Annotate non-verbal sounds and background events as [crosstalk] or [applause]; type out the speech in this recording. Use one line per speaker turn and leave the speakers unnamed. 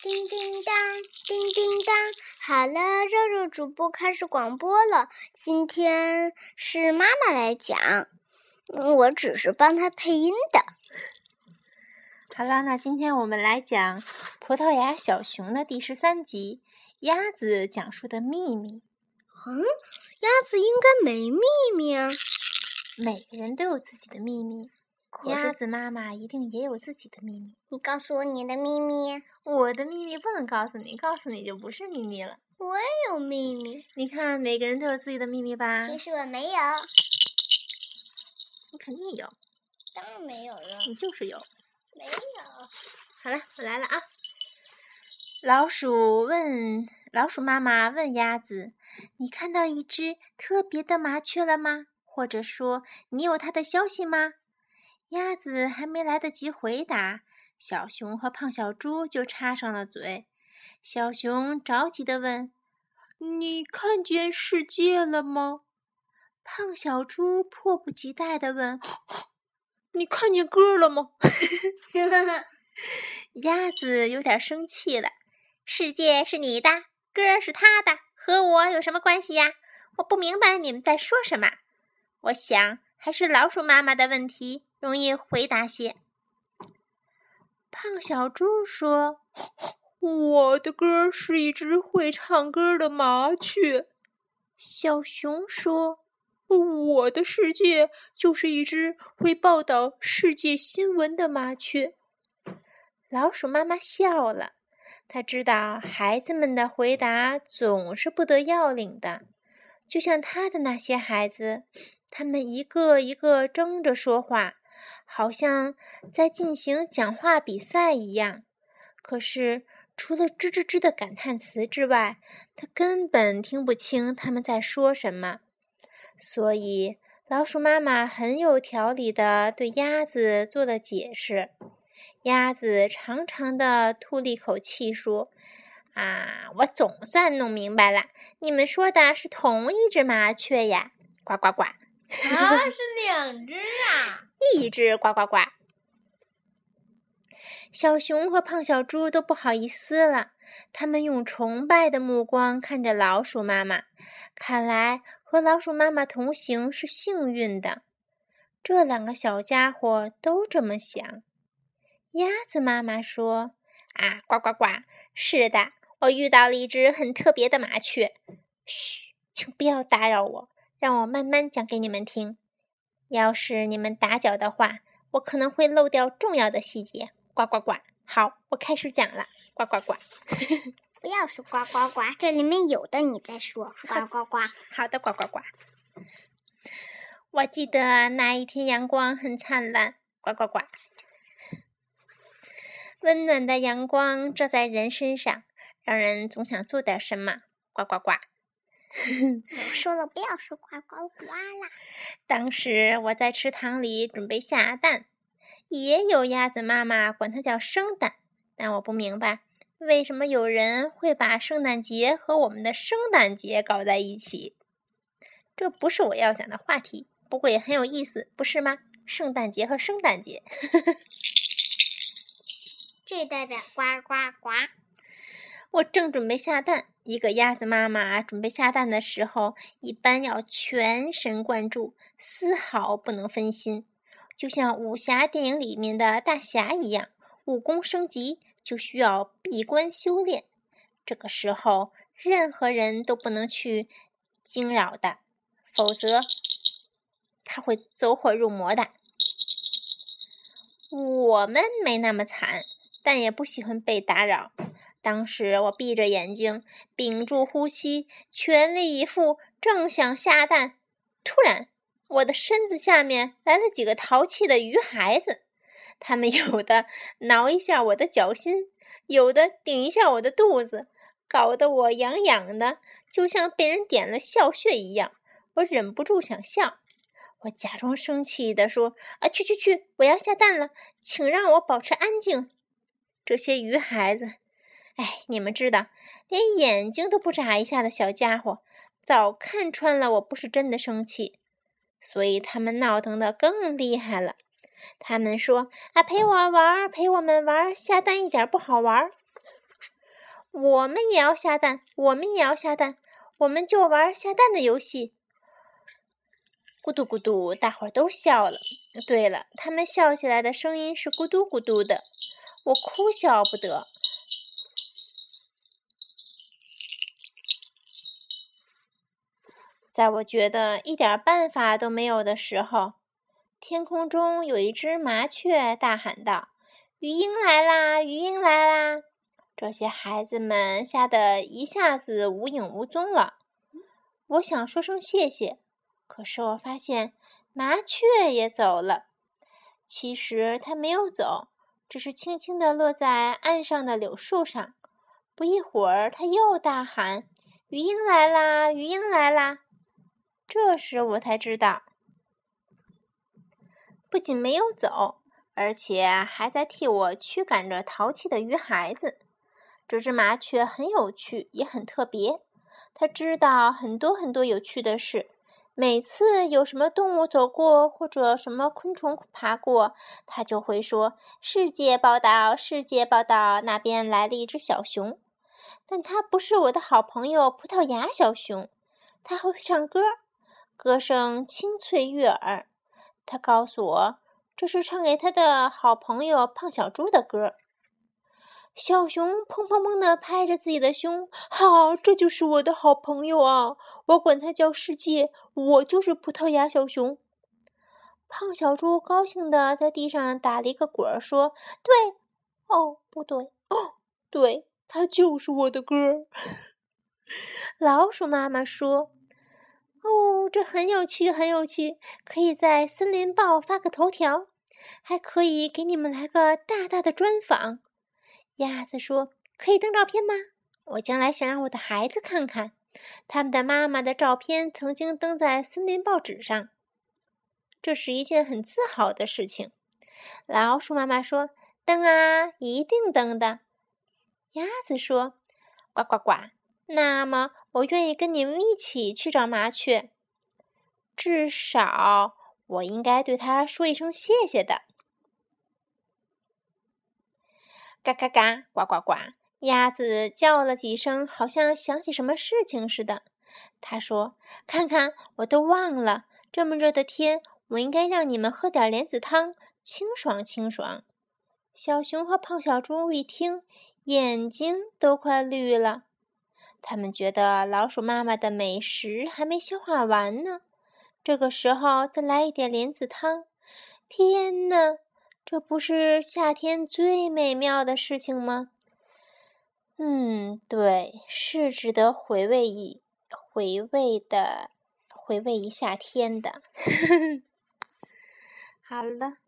叮叮当，叮叮当，好了，肉肉主播开始广播了。今天是妈妈来讲，我只是帮她配音的。
好了，那今天我们来讲《葡萄牙小熊》的第十三集《鸭子讲述的秘密》。
嗯，鸭子应该没秘密啊。
每个人都有自己的秘密。鸭子妈妈一定也有自己的秘密。
你告诉我你的秘密。
我的秘密不能告诉你，告诉你就不是秘密了。
我也有秘密。
你看，每个人都有自己的秘密吧？
其实我没有。
你肯定有。
当然没有了。
你就是有。
没有。
好了，我来了啊。老鼠问老鼠妈妈问鸭子：“你看到一只特别的麻雀了吗？或者说，你有它的消息吗？”鸭子还没来得及回答，小熊和胖小猪就插上了嘴。小熊着急地问：“你看见世界了吗？”胖小猪迫不及待地问：“你看见歌了吗？” [laughs] 鸭子有点生气了：“世界是你的，歌是他的，和我有什么关系呀？我不明白你们在说什么。我想还是老鼠妈妈的问题。”容易回答些。胖小猪说：“我的歌是一只会唱歌的麻雀。”小熊说：“我的世界就是一只会报道世界新闻的麻雀。”老鼠妈妈笑了，她知道孩子们的回答总是不得要领的，就像她的那些孩子，他们一个一个争着说话。好像在进行讲话比赛一样，可是除了吱吱吱的感叹词之外，他根本听不清他们在说什么。所以，老鼠妈妈很有条理地对鸭子做了解释。鸭子长长的吐了一口气，说：“啊，我总算弄明白了，你们说的是同一只麻雀呀！呱呱呱。”
啊，是两只啊！[laughs]
一只呱呱呱。小熊和胖小猪都不好意思了，他们用崇拜的目光看着老鼠妈妈。看来和老鼠妈妈同行是幸运的。这两个小家伙都这么想。鸭子妈妈说：“啊，呱呱呱！是的，我遇到了一只很特别的麻雀。嘘，请不要打扰我。”让我慢慢讲给你们听。要是你们打搅的话，我可能会漏掉重要的细节。呱呱呱！好，我开始讲了。呱呱呱！
不要说呱呱呱，这里面有的你再说。呱呱呱！[laughs]
好的，呱呱呱。我记得那一天阳光很灿烂。呱呱呱！温暖的阳光照在人身上，让人总想做点什么。呱呱呱！[laughs]
我说了，不要说呱呱呱啦。
当时我在池塘里准备下蛋，也有鸭子妈妈管它叫生蛋，但我不明白为什么有人会把圣诞节和我们的圣诞节搞在一起。这不是我要讲的话题，不过也很有意思，不是吗？圣诞节和圣诞节，[laughs]
这代表呱呱呱。
我正准备下蛋。一个鸭子妈妈准备下蛋的时候，一般要全神贯注，丝毫不能分心，就像武侠电影里面的大侠一样，武功升级就需要闭关修炼。这个时候，任何人都不能去惊扰的，否则他会走火入魔的。我们没那么惨，但也不喜欢被打扰。当时我闭着眼睛，屏住呼吸，全力以赴，正想下蛋，突然，我的身子下面来了几个淘气的鱼孩子，他们 [laughs] 有的挠一下我的脚心，有的顶一下我的肚子，搞得我痒痒的，就像被人点了笑穴一样。我忍不住想笑，我假装生气地说：“啊，去去去！我要下蛋了，请让我保持安静。”这些鱼孩子。哎，你们知道，连眼睛都不眨一下的小家伙，早看穿了我不是真的生气，所以他们闹腾的更厉害了。他们说：“啊，陪我玩，陪我们玩，下蛋一点不好玩。”我们也要下蛋，我们也要下蛋，我们就玩下蛋的游戏。咕嘟咕嘟，大伙儿都笑了。对了，他们笑起来的声音是咕嘟咕嘟的，我哭笑不得。在我觉得一点办法都没有的时候，天空中有一只麻雀大喊道：“鱼鹰来啦！鱼鹰来啦！”这些孩子们吓得一下子无影无踪了。我想说声谢谢，可是我发现麻雀也走了。其实它没有走，只是轻轻地落在岸上的柳树上。不一会儿，它又大喊：“鱼鹰来啦！鱼鹰来啦！”这时我才知道，不仅没有走，而且还在替我驱赶着淘气的鱼孩子。这只麻雀很有趣，也很特别。它知道很多很多有趣的事。每次有什么动物走过，或者什么昆虫爬过，它就会说：“世界报道，世界报道，那边来了一只小熊。”但它不是我的好朋友葡萄牙小熊。它会唱歌。歌声清脆悦耳，他告诉我，这是唱给他的好朋友胖小猪的歌。小熊砰砰砰地拍着自己的胸，好，这就是我的好朋友啊！我管他叫世界，我就是葡萄牙小熊。胖小猪高兴地在地上打了一个滚儿，说：“对，哦，不对，哦，对，它就是我的歌。[laughs] ”老鼠妈妈说。哦，这很有趣，很有趣，可以在《森林报》发个头条，还可以给你们来个大大的专访。鸭子说：“可以登照片吗？我将来想让我的孩子看看，他们的妈妈的照片曾经登在《森林报纸》上，这是一件很自豪的事情。”老鼠妈妈说：“登啊，一定登的。”鸭子说：“呱呱呱。”那么，我愿意跟你们一起去找麻雀。至少，我应该对它说一声谢谢的。嘎嘎嘎，呱呱呱！鸭子叫了几声，好像想起什么事情似的。他说：“看看，我都忘了，这么热的天，我应该让你们喝点莲子汤，清爽清爽。”小熊和胖小猪一听，眼睛都快绿了。他们觉得老鼠妈妈的美食还没消化完呢，这个时候再来一点莲子汤，天哪，这不是夏天最美妙的事情吗？嗯，对，是值得回味一回味的，回味一夏天的。[laughs] 好了。